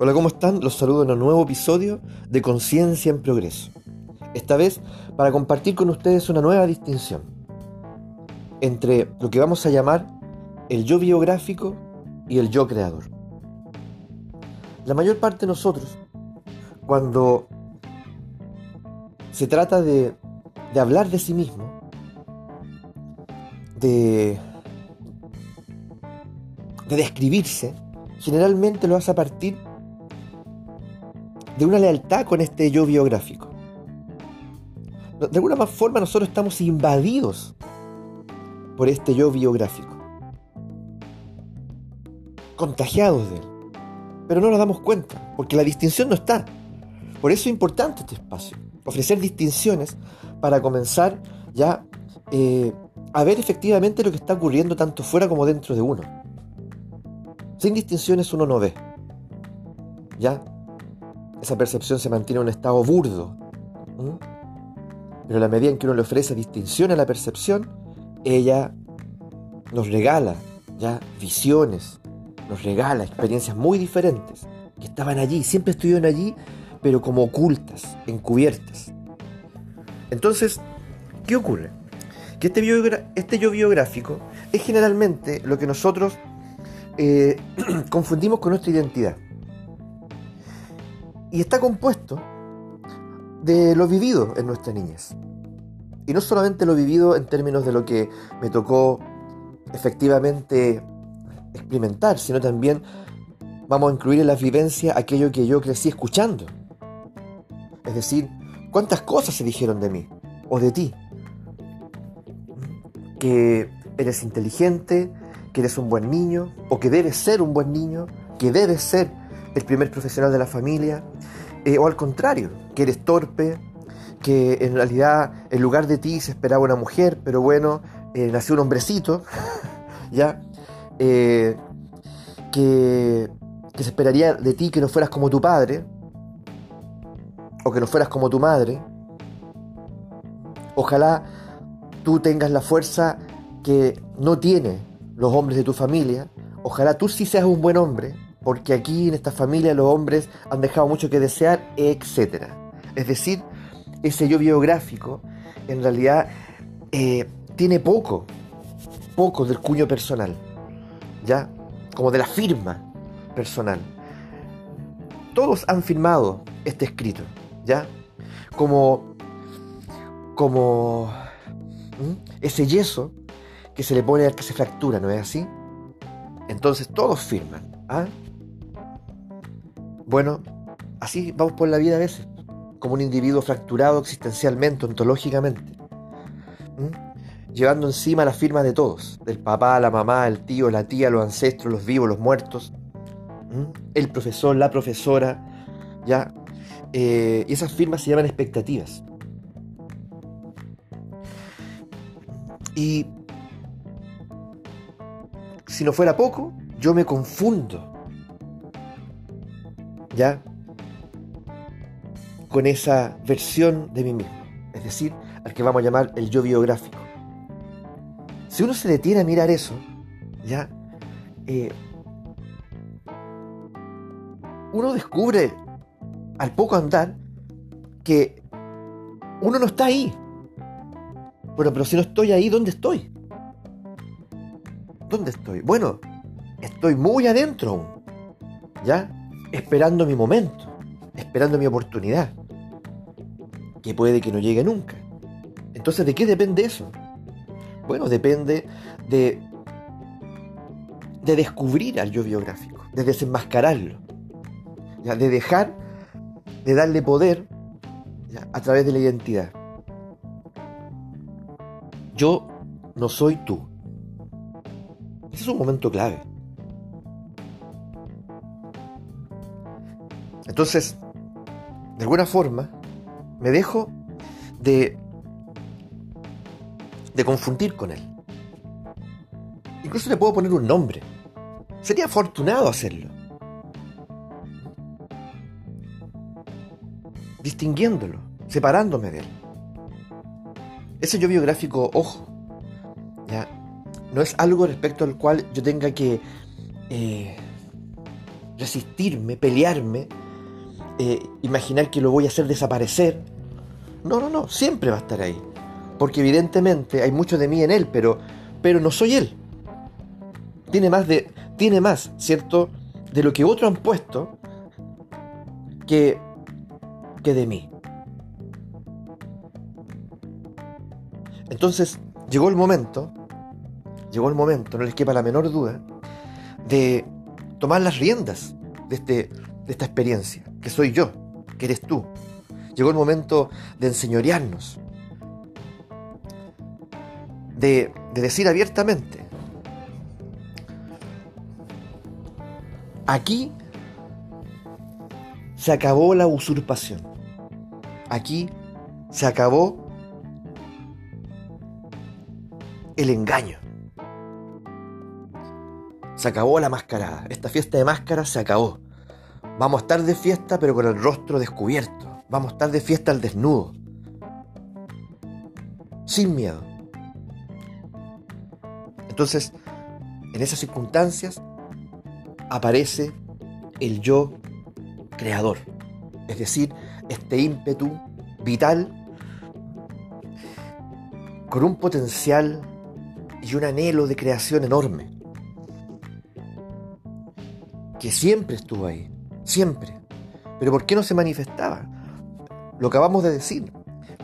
Hola, ¿cómo están? Los saludo en un nuevo episodio de Conciencia en Progreso. Esta vez para compartir con ustedes una nueva distinción entre lo que vamos a llamar el yo biográfico y el yo creador. La mayor parte de nosotros, cuando se trata de, hablar de sí mismo, de, de describirse, generalmente lo hace a partir de una lealtad con este yo biográfico. De alguna forma nosotros estamos invadidos por este yo biográfico, contagiados de él, pero no nos damos cuenta, porque la distinción no está. Por eso es importante este espacio, ofrecer distinciones para comenzar ya eh, a ver efectivamente lo que está ocurriendo tanto fuera como dentro de uno. Sin distinciones uno no ve. ¿Ya? Esa percepción se mantiene en un estado burdo. Pero a la medida en que uno le ofrece distinción a la percepción, ella nos regala ya visiones, nos regala experiencias muy diferentes que estaban allí, siempre estuvieron allí, pero como ocultas, encubiertas. Entonces, ¿qué ocurre? Que este, este yo biográfico es generalmente lo que nosotros eh, confundimos con nuestra identidad. Y está compuesto de lo vivido en nuestra niñez. Y no solamente lo vivido en términos de lo que me tocó efectivamente experimentar, sino también vamos a incluir en la vivencia aquello que yo crecí escuchando. Es decir, cuántas cosas se dijeron de mí o de ti. Que eres inteligente, que eres un buen niño, o que debes ser un buen niño, que debes ser el primer profesional de la familia, eh, o al contrario, que eres torpe, que en realidad en lugar de ti se esperaba una mujer, pero bueno, eh, nació un hombrecito, ¿ya? Eh, que, que se esperaría de ti que no fueras como tu padre, o que no fueras como tu madre. Ojalá tú tengas la fuerza que no tienen los hombres de tu familia. Ojalá tú sí seas un buen hombre, porque aquí en esta familia los hombres han dejado mucho que desear, etc. Es decir, ese yo biográfico en realidad eh, tiene poco, poco del cuño personal, ¿ya? Como de la firma personal. Todos han firmado este escrito, ¿ya? Como, como ese yeso que se le pone al que se fractura, ¿no es así? Entonces todos firman. ¿ah? Bueno, así vamos por la vida a veces, como un individuo fracturado existencialmente, ontológicamente, llevando encima la firma de todos, del papá, la mamá, el tío, la tía, los ancestros, los vivos, los muertos, el profesor, la profesora, ya, eh, y esas firmas se llaman expectativas. Y si no fuera poco, yo me confundo ¿ya? Con esa versión de mí mismo, es decir, al que vamos a llamar el yo biográfico. Si uno se detiene a mirar eso, ¿ya? Eh, uno descubre al poco andar que uno no está ahí. Bueno, pero si no estoy ahí, ¿dónde estoy? ¿Dónde estoy? Bueno, estoy muy adentro. ¿Ya? Esperando mi momento, esperando mi oportunidad, que puede que no llegue nunca. Entonces, ¿de qué depende eso? Bueno, depende de, de descubrir al yo biográfico, de desenmascararlo, de dejar de darle poder a través de la identidad. Yo no soy tú. Ese es un momento clave. Entonces, de alguna forma, me dejo de, de confundir con él. Incluso le puedo poner un nombre. Sería afortunado hacerlo. Distinguiéndolo, separándome de él. Ese yo biográfico, ojo, ¿ya? no es algo respecto al cual yo tenga que eh, resistirme, pelearme, eh, imaginar que lo voy a hacer desaparecer. No, no, no, siempre va a estar ahí. Porque evidentemente hay mucho de mí en él, pero, pero no soy él. Tiene más de, tiene más, ¿cierto? De lo que otros han puesto que, que de mí. Entonces, llegó el momento, llegó el momento, no les quepa la menor duda, de tomar las riendas de, este, de esta experiencia, que soy yo, que eres tú. Llegó el momento de enseñorearnos, de, de decir abiertamente, aquí se acabó la usurpación, aquí se acabó el engaño. Se acabó la mascarada. Esta fiesta de máscaras se acabó. Vamos a estar de fiesta pero con el rostro descubierto. Vamos a estar de fiesta al desnudo. Sin miedo. Entonces, en esas circunstancias aparece el yo creador. Es decir, este ímpetu vital con un potencial y un anhelo de creación enorme que siempre estuvo ahí, siempre. Pero ¿por qué no se manifestaba? Lo acabamos de decir,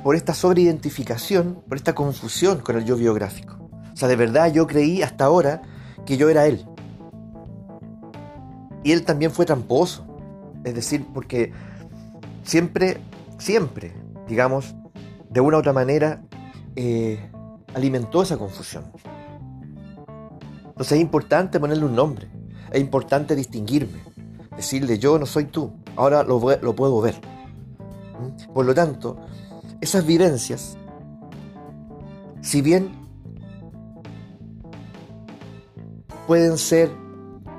por esta sobreidentificación, por esta confusión con el yo biográfico. O sea, de verdad yo creí hasta ahora que yo era él. Y él también fue tramposo. Es decir, porque siempre, siempre, digamos, de una u otra manera, eh, alimentó esa confusión. Entonces es importante ponerle un nombre es importante distinguirme, decirle yo no soy tú, ahora lo, lo puedo ver. ¿Mm? Por lo tanto, esas vivencias, si bien pueden ser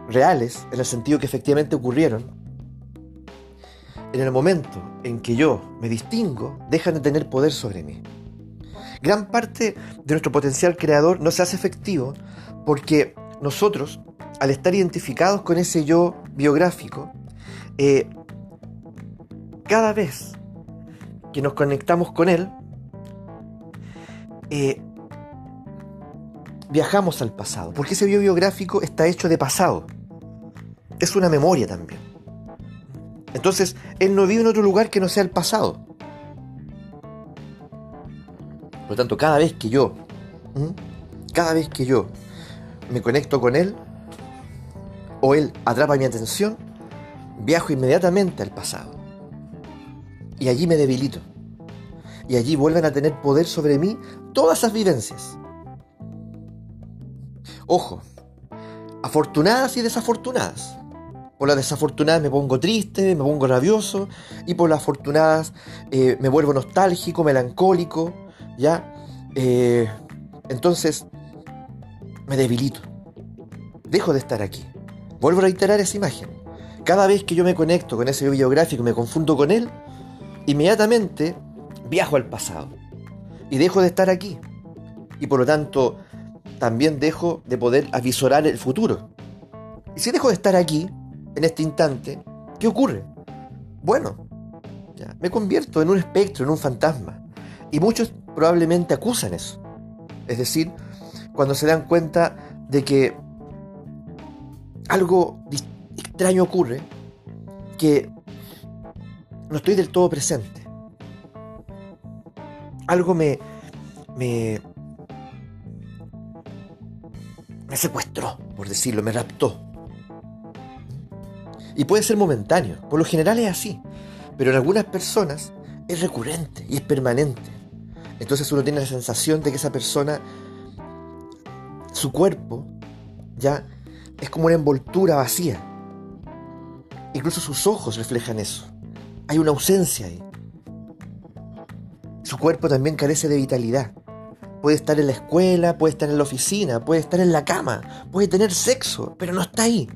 reales, en el sentido que efectivamente ocurrieron, en el momento en que yo me distingo, dejan de tener poder sobre mí. Gran parte de nuestro potencial creador no se hace efectivo porque nosotros al estar identificados con ese yo biográfico, eh, cada vez que nos conectamos con él, eh, viajamos al pasado, porque ese yo biográfico está hecho de pasado, es una memoria también. Entonces, él no vive en otro lugar que no sea el pasado. Por lo tanto, cada vez que yo, cada vez que yo me conecto con él, o él atrapa mi atención, viajo inmediatamente al pasado. Y allí me debilito. Y allí vuelven a tener poder sobre mí todas esas vivencias. Ojo, afortunadas y desafortunadas. Por las desafortunadas me pongo triste, me pongo rabioso, y por las afortunadas eh, me vuelvo nostálgico, melancólico, ¿ya? Eh, entonces, me debilito. Dejo de estar aquí. Vuelvo a reiterar esa imagen. Cada vez que yo me conecto con ese biográfico y me confundo con él, inmediatamente viajo al pasado y dejo de estar aquí. Y por lo tanto, también dejo de poder avisorar el futuro. Y si dejo de estar aquí, en este instante, ¿qué ocurre? Bueno, me convierto en un espectro, en un fantasma. Y muchos probablemente acusan eso. Es decir, cuando se dan cuenta de que algo extraño ocurre que no estoy del todo presente. Algo me, me, me secuestró, por decirlo, me raptó. Y puede ser momentáneo, por lo general es así, pero en algunas personas es recurrente y es permanente. Entonces uno tiene la sensación de que esa persona, su cuerpo, ya es como una envoltura vacía. Incluso sus ojos reflejan eso. Hay una ausencia ahí. Su cuerpo también carece de vitalidad. Puede estar en la escuela, puede estar en la oficina, puede estar en la cama, puede tener sexo, pero no está ahí.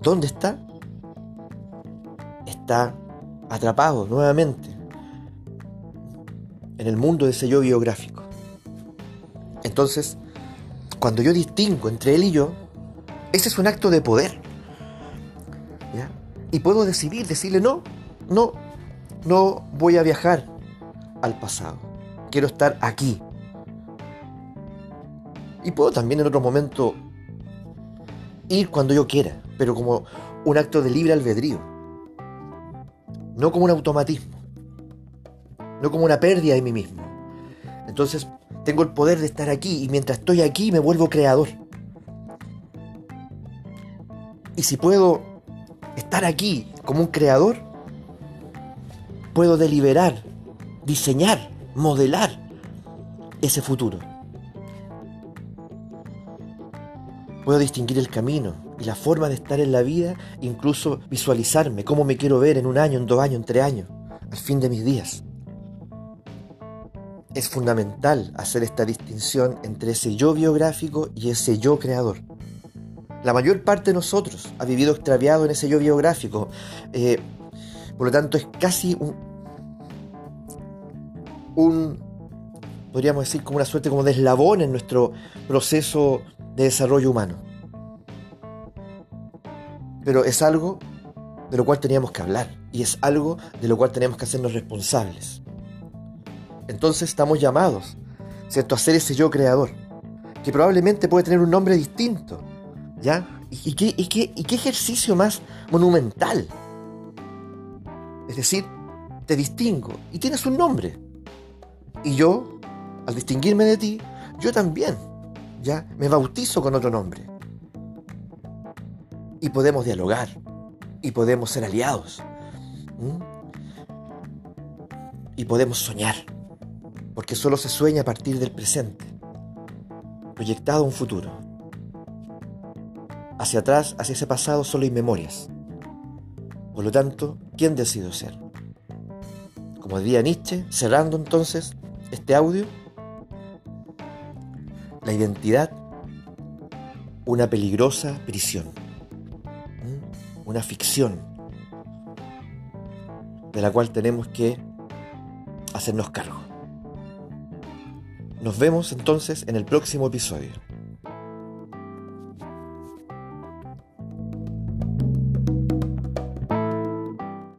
¿Dónde está? Está atrapado nuevamente en el mundo de yo biográfico. Entonces, cuando yo distingo entre él y yo, Ese es un acto de poder. Y puedo decidir, decirle, no, no, no voy a viajar al pasado. Quiero estar aquí. Y puedo también en otro momento ir cuando yo quiera, pero como un acto de libre albedrío. No como un automatismo. No como una pérdida de mí mismo. Entonces tengo el poder de estar aquí y mientras estoy aquí me vuelvo creador. Y si puedo estar aquí como un creador, puedo deliberar, diseñar, modelar ese futuro. Puedo distinguir el camino y la forma de estar en la vida, incluso visualizarme cómo me quiero ver en un año, en dos años, en tres años, al fin de mis días. Es fundamental hacer esta distinción entre ese yo biográfico y ese yo creador. La mayor parte de nosotros ha vivido extraviado en ese yo biográfico. Eh, por lo tanto, es casi un, un, podríamos decir, como una suerte como de eslabón en nuestro proceso de desarrollo humano. Pero es algo de lo cual teníamos que hablar y es algo de lo cual tenemos que hacernos responsables. Entonces estamos llamados, ¿cierto?, a ser ese yo creador, que probablemente puede tener un nombre distinto, ¿Ya? ¿Y qué, y, qué, ¿Y qué ejercicio más monumental? Es decir, te distingo y tienes un nombre. Y yo, al distinguirme de ti, yo también, ¿ya? Me bautizo con otro nombre. Y podemos dialogar. Y podemos ser aliados. Y podemos soñar. Porque solo se sueña a partir del presente. Proyectado un futuro. Hacia atrás, hacia ese pasado, solo hay memorias. Por lo tanto, ¿quién decidió ser? Como diría Nietzsche, cerrando entonces este audio, la identidad, una peligrosa prisión, una ficción de la cual tenemos que hacernos cargo. Nos vemos entonces en el próximo episodio.